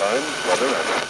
Time, weather, and...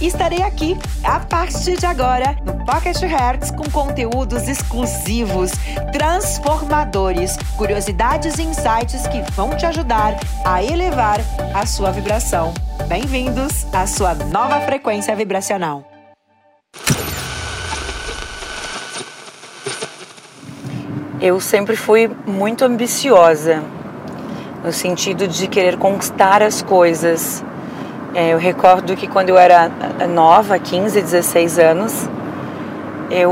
estarei aqui a partir de agora no Pocket Hertz com conteúdos exclusivos, transformadores, curiosidades e insights que vão te ajudar a elevar a sua vibração. Bem-vindos à sua nova frequência vibracional. Eu sempre fui muito ambiciosa, no sentido de querer conquistar as coisas é, eu recordo que quando eu era nova, 15, 16 anos, eu,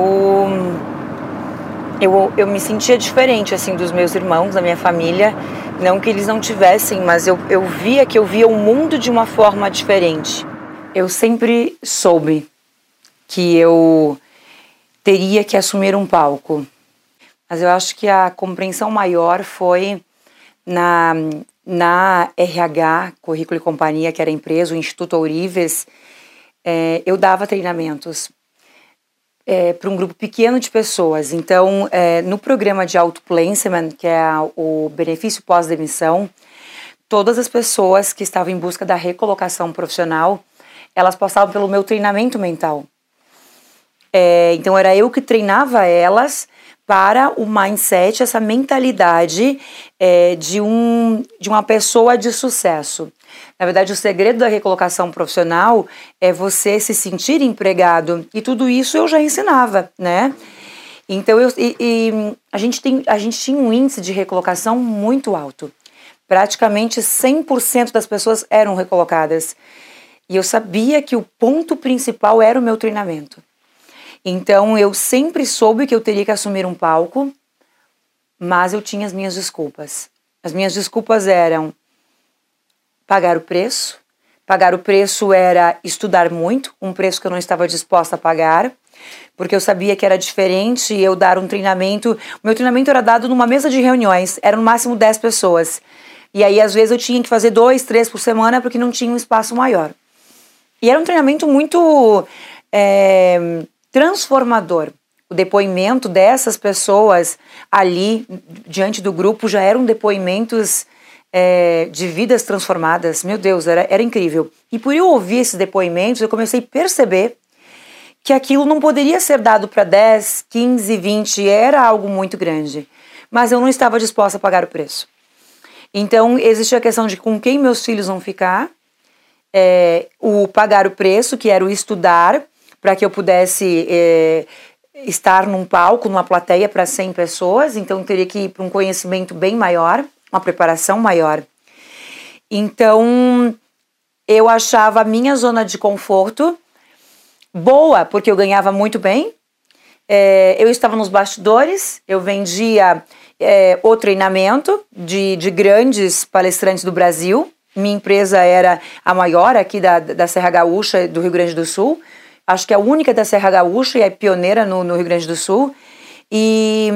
eu, eu me sentia diferente assim dos meus irmãos, da minha família. Não que eles não tivessem, mas eu, eu via que eu via o mundo de uma forma diferente. Eu sempre soube que eu teria que assumir um palco. Mas eu acho que a compreensão maior foi na na RH, Currículo e Companhia, que era a empresa, o Instituto Ourives, é, eu dava treinamentos é, para um grupo pequeno de pessoas. Então, é, no programa de auto-placement, que é o benefício pós-demissão, todas as pessoas que estavam em busca da recolocação profissional, elas passavam pelo meu treinamento mental. É, então, era eu que treinava elas para o mindset, essa mentalidade é, de, um, de uma pessoa de sucesso. Na verdade, o segredo da recolocação profissional é você se sentir empregado, e tudo isso eu já ensinava, né? Então, eu, e, e a, gente tem, a gente tinha um índice de recolocação muito alto. Praticamente 100% das pessoas eram recolocadas. E eu sabia que o ponto principal era o meu treinamento. Então eu sempre soube que eu teria que assumir um palco, mas eu tinha as minhas desculpas. As minhas desculpas eram pagar o preço. Pagar o preço era estudar muito, um preço que eu não estava disposta a pagar, porque eu sabia que era diferente eu dar um treinamento. O meu treinamento era dado numa mesa de reuniões, eram no máximo 10 pessoas. E aí, às vezes, eu tinha que fazer dois, três por semana porque não tinha um espaço maior. E era um treinamento muito. É, transformador. O depoimento dessas pessoas ali diante do grupo já eram depoimentos é, de vidas transformadas. Meu Deus, era, era incrível. E por eu ouvir esses depoimentos, eu comecei a perceber que aquilo não poderia ser dado para 10, 15, 20, era algo muito grande. Mas eu não estava disposta a pagar o preço. Então, existe a questão de com quem meus filhos vão ficar, é, o pagar o preço, que era o estudar, para que eu pudesse é, estar num palco, numa plateia para 100 pessoas, então teria que ir para um conhecimento bem maior, uma preparação maior. Então, eu achava a minha zona de conforto boa, porque eu ganhava muito bem. É, eu estava nos bastidores, eu vendia é, o treinamento de, de grandes palestrantes do Brasil. Minha empresa era a maior aqui da, da Serra Gaúcha, do Rio Grande do Sul acho que é a única da Serra Gaúcha e é pioneira no, no Rio Grande do Sul. E,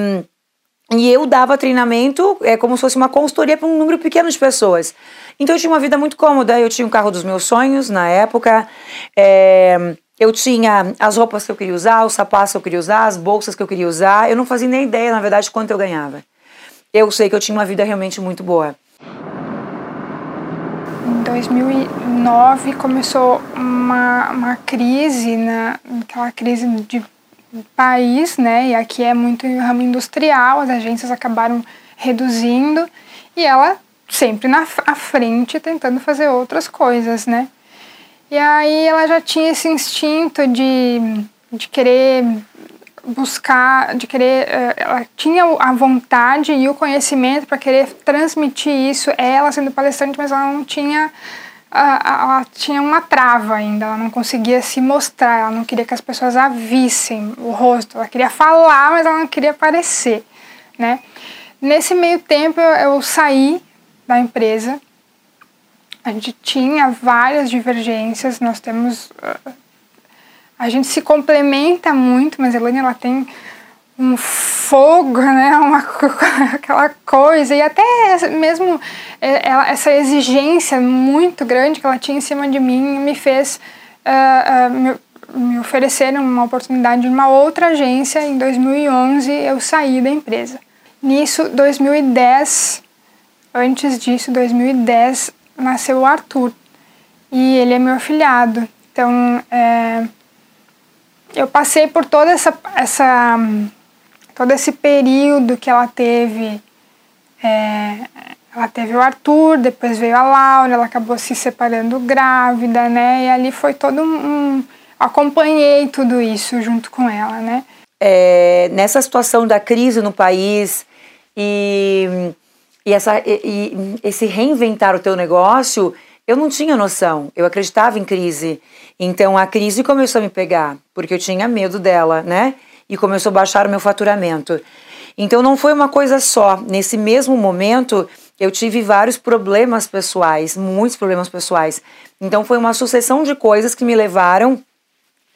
e eu dava treinamento é como se fosse uma consultoria para um número pequeno de pessoas. Então eu tinha uma vida muito cômoda, eu tinha o um carro dos meus sonhos na época, é, eu tinha as roupas que eu queria usar, os sapatos que eu queria usar, as bolsas que eu queria usar. Eu não fazia nem ideia, na verdade, quanto eu ganhava. Eu sei que eu tinha uma vida realmente muito boa. Em 2009 começou uma, uma crise, né, aquela crise de país, né, e aqui é muito ramo industrial, as agências acabaram reduzindo e ela sempre na à frente tentando fazer outras coisas, né. E aí ela já tinha esse instinto de, de querer buscar, de querer, eh, ela tinha a vontade e o conhecimento para querer transmitir isso, ela sendo palestrante, mas ela não tinha, ela tinha uma trava ainda, ela não conseguia se mostrar, ela não queria que as pessoas a vissem o rosto, ela queria falar, mas ela não queria aparecer, né? Nesse meio tempo eu, saí da empresa. A gente tinha várias divergências, nós temos. A gente se complementa muito, mas a Elaine ela tem um fogo, né? Uma, aquela coisa, e até mesmo é, ela, essa exigência muito grande que ela tinha em cima de mim me fez uh, uh, me, me oferecer uma oportunidade de uma outra agência. Em 2011 eu saí da empresa. Nisso, 2010, antes disso, 2010, nasceu o Arthur e ele é meu afilhado. Então, é, eu passei por toda essa, essa todo esse período que ela teve. É, ela teve o Arthur, depois veio a Laura, ela acabou se separando grávida, né? E ali foi todo um, acompanhei tudo isso junto com ela, né? É, nessa situação da crise no país, e, e, essa, e, e esse reinventar o teu negócio, eu não tinha noção. Eu acreditava em crise. Então a crise começou a me pegar, porque eu tinha medo dela, né? E começou a baixar o meu faturamento. Então não foi uma coisa só. Nesse mesmo momento, eu tive vários problemas pessoais, muitos problemas pessoais. Então foi uma sucessão de coisas que me levaram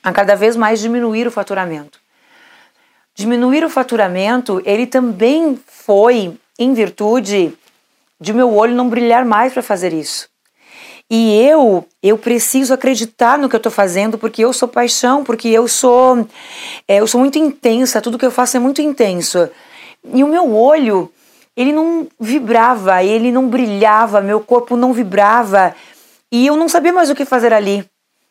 a cada vez mais diminuir o faturamento. Diminuir o faturamento, ele também foi em virtude de meu olho não brilhar mais para fazer isso. E eu, eu preciso acreditar no que eu estou fazendo porque eu sou paixão, porque eu sou, é, eu sou muito intensa, tudo que eu faço é muito intenso. E o meu olho, ele não vibrava, ele não brilhava, meu corpo não vibrava e eu não sabia mais o que fazer ali.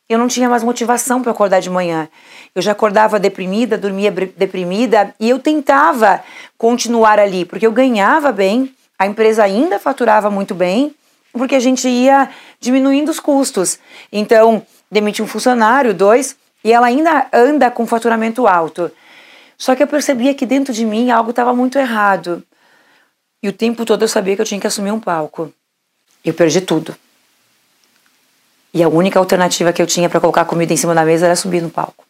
Eu não tinha mais motivação para acordar de manhã. Eu já acordava deprimida, dormia deprimida e eu tentava continuar ali, porque eu ganhava bem, a empresa ainda faturava muito bem, porque a gente ia diminuindo os custos. Então, demiti um funcionário, dois, e ela ainda anda com faturamento alto. Só que eu percebia que dentro de mim algo estava muito errado. E o tempo todo eu sabia que eu tinha que assumir um palco. Eu perdi tudo. E a única alternativa que eu tinha para colocar comida em cima da mesa era subir no palco.